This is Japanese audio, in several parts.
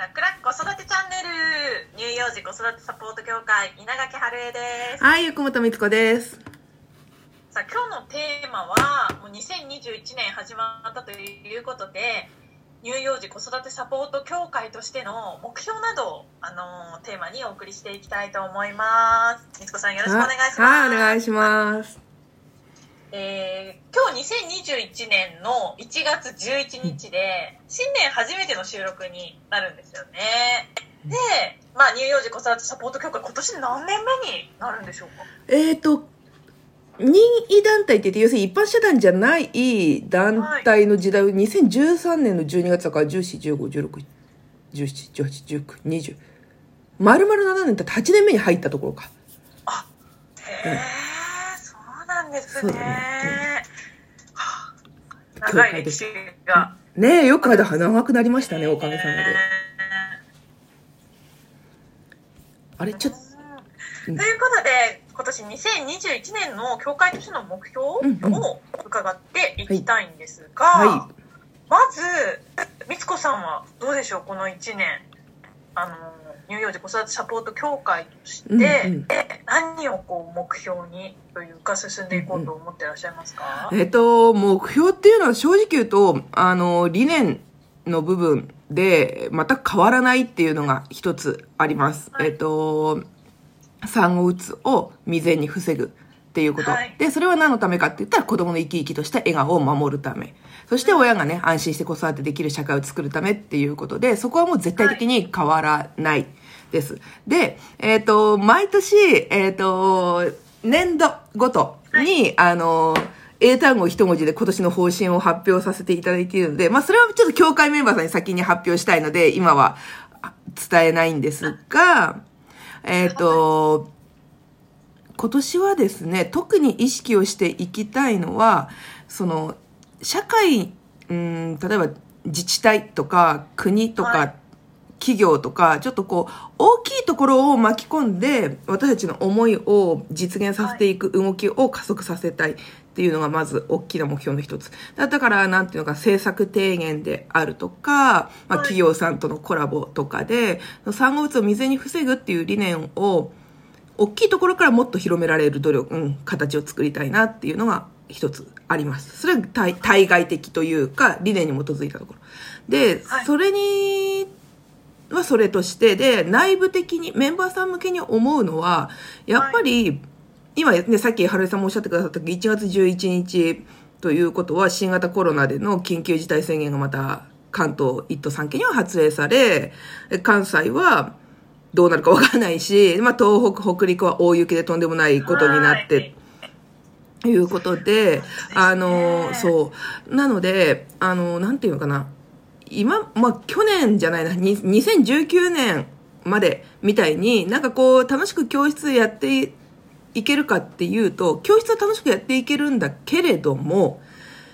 ラクラック子育てチャンネル乳幼児子育てサポート協会稲垣春恵ですはい、ゆくもとみつこです。さあ今日のテーマはもう2021年始まったということで乳幼児子育てサポート協会としての目標などをあのテーマにお送りしていきたいと思いますみつこさんよろしくお願いしますはい、お願いします。えー今日2021年の1月11日で新年初めての収録になるんですよね。で、まあ、乳幼児子育てサポート協会今年何年目になるんでしょうか？えっ、と、任意団体って言って、要するに一般社団じゃない団体の時代を2013年の12月だから14、15、16、17、18、19、20。丸々7年経って8年目に入ったところか。あへえ、そうなんですね 長い歴史が。ねえ、よく間長くなりましたね、おかげさまで。あれ、ちょっと、ということで今年2021年の協会としての目標を伺っていきたいんですが、はまずみつこさんはどうでしょうこの1年。あの乳幼児子育てサポート協会として、うんうん。何をこう目標にというか進んでいこうと思ってらっしゃいますか、えっと、目標っていうのは正直言うと、あの、理念の部分で全く変わらないっていうのが一つあります。はい。えっと、産後うつを未然に防ぐっていうこと。はい。で、それは何のためかって言ったら子供の生き生きとした笑顔を守るため。そして親がね、安心して子育てできる社会を作るためっていうことで、そこはもう絶対的に変わらないです。で、えっ、と、毎年、えっ、と、年度ごとに、あの、英単語一文字で今年の方針を発表させていただいているので、まあそれはちょっと協会メンバーさんに先に発表したいので、今はあ伝えないんですが、えっ、と、今年はですね、特に意識をしていきたいのは、その、社会、うん、例えば自治体とか国とか、はい企業とか、ちょっとこう、大きいところを巻き込んで、私たちの思いを実現させていく動きを加速させたいっていうのがまず大きな目標の一つ。だだから、なんていうのか、政策提言であるとか、まあ、はい企業さんとのコラボとかで、産後うつを未然に防ぐっていう理念を、大きいところからもっと広められる努力、うん、形を作りたいなっていうのが一つあります。それは対対外的というか、理念に基づいたところ。で、はいそれに、はそれとして、で、内部的に、メンバーさん向けに思うのは、やっぱり、今ね、さっき春江さんもおっしゃってくださった1月11日ということは、新型コロナでの緊急事態宣言がまた関東1都3県には発令され、関西はどうなるかわからないし、まあ、東北、北陸は大雪でとんでもないことになって、いうことで、あの、そう。なので、あの、なんていうのかな。今、まあ、去年じゃないな、に2019年までみたいになんかこう、楽しく教室やっていいけるかっていうと、教室は楽しくやっていけるんだけれども、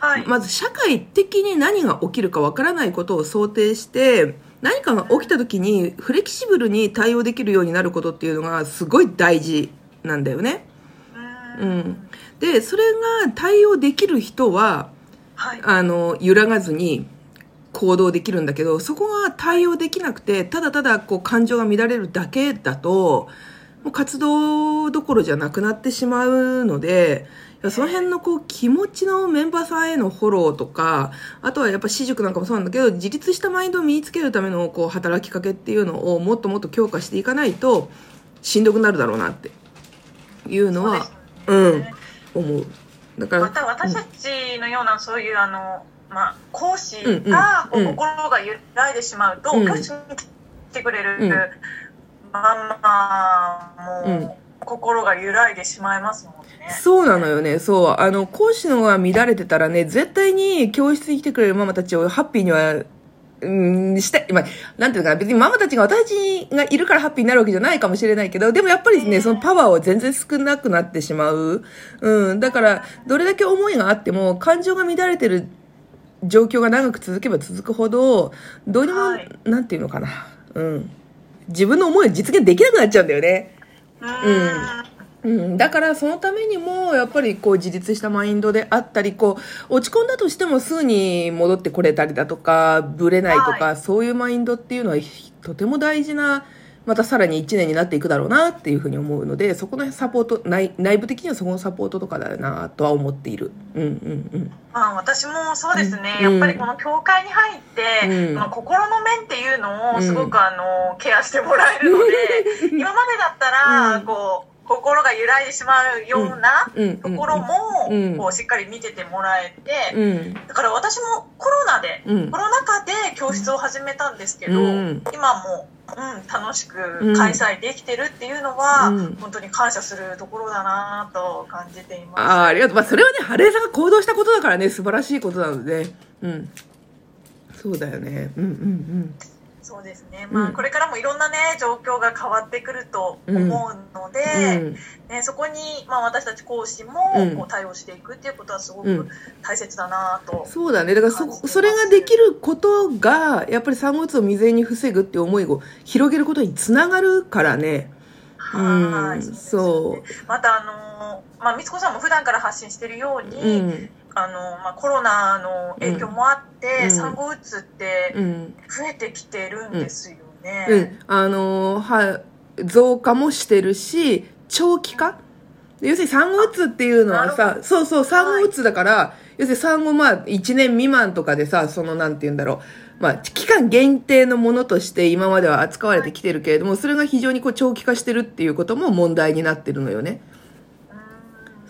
はいまず社会的に何が起きるかわからないことを想定して、何かが起きた時にフレキシブルに対応できるようになることっていうのがすごい大事なんだよね。ううんん。で、それが対応できる人は、はいあの、揺らがずに行動できるんだけど、そこが対応できなくて、ただただこう感情が乱れるだけだと、もう活動どころじゃなくなってしまうので、その辺のこう気持ちのメンバーさんへのフォローとか、あとはやっぱ私塾なんかもそうなんだけど、自立したマインドを身につけるためのこう働きかけっていうのをもっともっと強化していかないと、しんどくなるだろうなって。いうのは、うん、思う。だから、また私たちのようなそういうあの、まあ、講師うんが心が揺らいでしまうと、うん教室に来てくれるうんママうんも心が揺らいでしまいますもんね。そうなのよね。そう。あの、講師のが乱れてたらね、絶対に教室に来てくれるママたちをハッピーには、うん、したい。まあ、なんていうのかな、別にママたちが私たちがいるからハッピーになるわけじゃないかもしれないけど、でもやっぱりね、そのパワーは全然少なくなってしまう。うん。だから、どれだけ思いがあっても、感情が乱れてる状況が長く続けば続くほど、どうにも、はいなんていうのかな。うん。自分の思いを実現できなくなっちゃうんだよね。うーんうん、だからそのためにもやっぱりこう自立したマインドであったりこう落ち込んだとしてもすぐに戻ってこれたりだとかぶれないとか、はそういうマインドっていうのはひとても大事なまたさらに1年になっていくだろうなっていうふうに思うのでそこのサポート内内部的にはそこのサポートとかだなとは思っている。うんうんうん。まあ、私もそうですね、うん。やっぱりこの教会に入って、うん。まあ、心の面っていうのをすごく、あのケアしてもらえるので、今までだったら、うん。こう心が揺らいでしまうようなところも、うん。こうしっかり見ててもらえて、うん。だから私もコロナで、うん。コロナ禍で教室を始めたんですけど、うん。今も、うん、楽しく開催できてるっていうのは、うん。本当に感謝するところだなと感じています。あーありがとう、まあ、それはね春江さんが行動したことだからね素晴らしいことなので。うん。そうだよね。うんうんそうですね、まあ、うんこれからもいろんなね状況が変わってくると思うので、うん。ね、そこに、まあ、私たち講師もうん。こう対応していくっていうことはすごくうん。大切だなと、そうだね。だからそそれができることがやっぱり産後うつを未然に防ぐっていう思いを広げることにつながるからね。はい。うん。そうまたあのーまあ、みつこさんも普段から発信してるように、うん。あのまあ、コロナの影響もあって、うん。産後うつってうん。増えてきてるんですよね。うん。あのーは増加もしてるし長期化？要するに産後うつっていうのはなさそうそう産後うつだから、要するに産後まあ1年未満とかでさそのなんて言うんだろう。まあ、期間限定のものとして今までは扱われてきてるけれどもそれが非常にこう長期化してるっていうことも問題になってるのよね。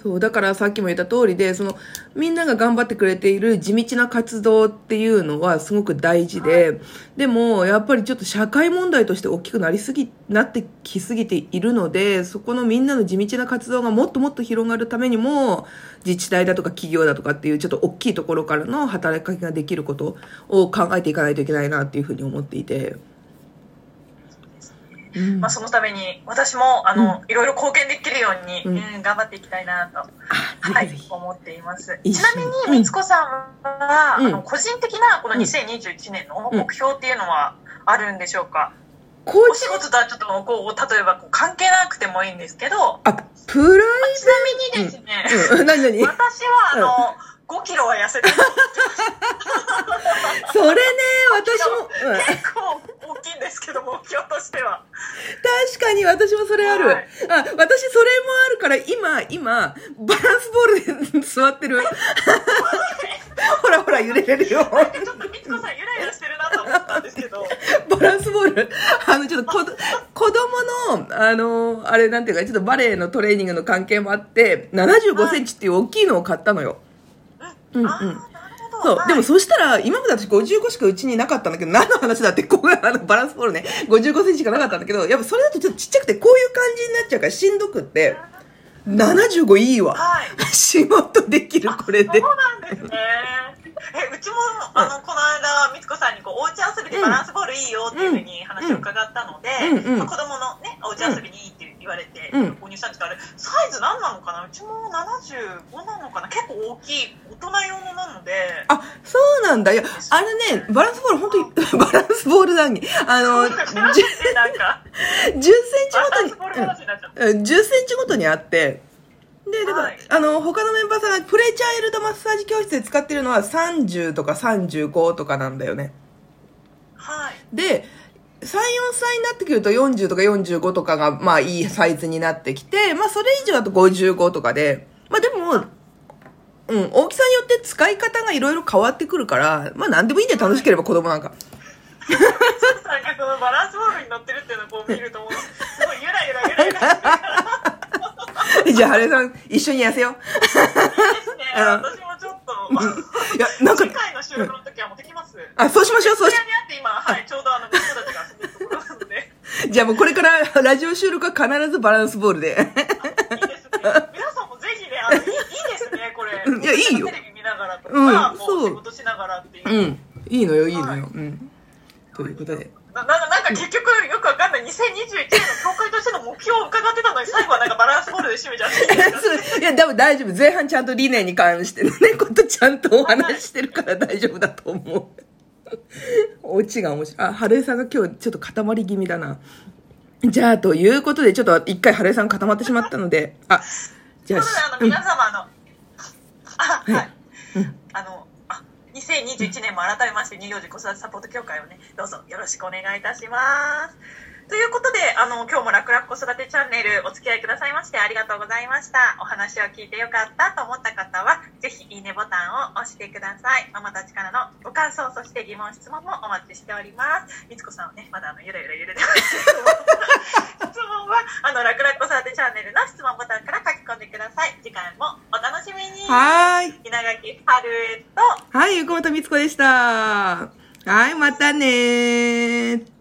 うんそう、だからさっきも言った通りで、その、みんなが頑張ってくれている地道な活動っていうのはすごく大事で、でも、やっぱりちょっと社会問題として大きくなりすぎ、なってきすぎているので、そこのみんなの地道な活動がもっともっと広がるためにも、自治体だとか企業だとかっていうちょっと大きいところからの働きかけができることを考えていかないといけないなっていうふうに思っていて。うん。まあ、そのために私もあの、いろいろ貢献できるように、うん。うん頑張っていきたいなと、あはい思っています。ちなみにに、みつこさんは、うん。あの個人的なこの2021年の目標っていうのはあるんでしょうか、お仕事とはちょっとこう例えばこう関係なくてもいいんですけど、あ、プライちなみにですね、ベうん、何何？私はあの、5キロは痩せてるそれね、私も、うん、結構大きいんですけど目標としては。確かに私もそれある。はいあ、私それもあるから、今、今、バランスボールで座ってる。ほらほら揺れれるよ。ちょっとみつこさんゆらゆらしてるなと思ったんですけど。バランスボール。あの、ちょっとこ、子供の、あの、あれなんていうか、ちょっとバレエのトレーニングの関係もあって、75センチっていう大きいのを買ったのよ。うんうん。なるほど。そう、はいでもそしたら、今まで私55しかうちになかったんだけど、何の話だって、ここがあの バランスボールね、55センチしかなかったんだけど、やっぱそれだとちょっとちっちゃくて、こういう感じになっちゃうからしんどくって、75いいわ。はい。仕事できる、これで。そうなんですね。え、うちも、あの、この間、みつこさんに、こう、おうち遊びでバランスボールいいよっていうふうに話を伺ったので、うんうんまあ子供のね、おうち遊びにいいって言われて、うん購入したんですけど、あれ、サイズ何なのかな？うちも75なのかな？結構大きい、大人用のなので、あ、そうなんだ。いや、あれね、バランスボール、本当に、バランスボール談義。あの、10, そうなんですねなんか、センチごとにバランスボール話になっちゃった。うん、10センチごとにあって、で、だから、はいあの、他のメンバーさんがプレチャイルドマッサージ教室で使ってるのは30とか35とかなんだよね。はい。で、3、4歳になってくると40とか45とかが、まあいいサイズになってきて、まあそれ以上だと55とかで、まあでも、うん、大きさによって使い方がいろいろ変わってくるから、まあ何でもいいんだよ、楽しければ子供なんか。なんかそのバランスボールに乗ってるっていうのをこう見ると、もうすごいゆらゆらゆらゆら じゃあ、ハレさん、一緒に痩せよう。いいですね。うん私もちょっと、いや、なんか次、回の収録の時はもうできます。あ、そうしましょう、そうしこちらにあって今、はい、ちょうどあの、息子たちが遊んでるところなので、じゃあもうこれからラジオ収録は必ずバランスボールで。いいですね。皆さんもぜひね、あの、いいいいですね、これ。うんいやいいよテレビ見ながらとか、うんもそうう仕事しながらっていう。うん。いいのよ、いいのはいよ。うん。ということで。ななんかなんか結局よくわかんない2021年の教会としての目標を伺ってたのに最後はなんかバランスボールで締めちゃって いや、多分大丈夫。前半ちゃんと理念に関してのね、ことちゃんとお話ししてるから大丈夫だと思う。オチが面白い。あ、春江さんが今日ちょっと固まり気味だな。じゃあ、ということで、ちょっと一回、春江さん固まってしまったので、あ、じゃあ、あのうん皆様あの、あはい、はいうんあのあ2021年も改めまして乳幼児子育てサポート協会をねどうぞよろしくお願いいたします。ということであの今日も楽々子育てチャンネルお付き合いくださいましてありがとうございました。お話を聞いてよかったと思った方はぜひいいねボタンを押してください。ママたちからのご感想そして疑問質問もお待ちしております。みつこさんはねまだあのゆらゆら揺れてます質問はあの楽々子育てチャンネルの質問ボタンから書き込んでください次回もお楽しみにはーい。稲垣春江とはい、ゆこもとみつこでした。はい、またねー。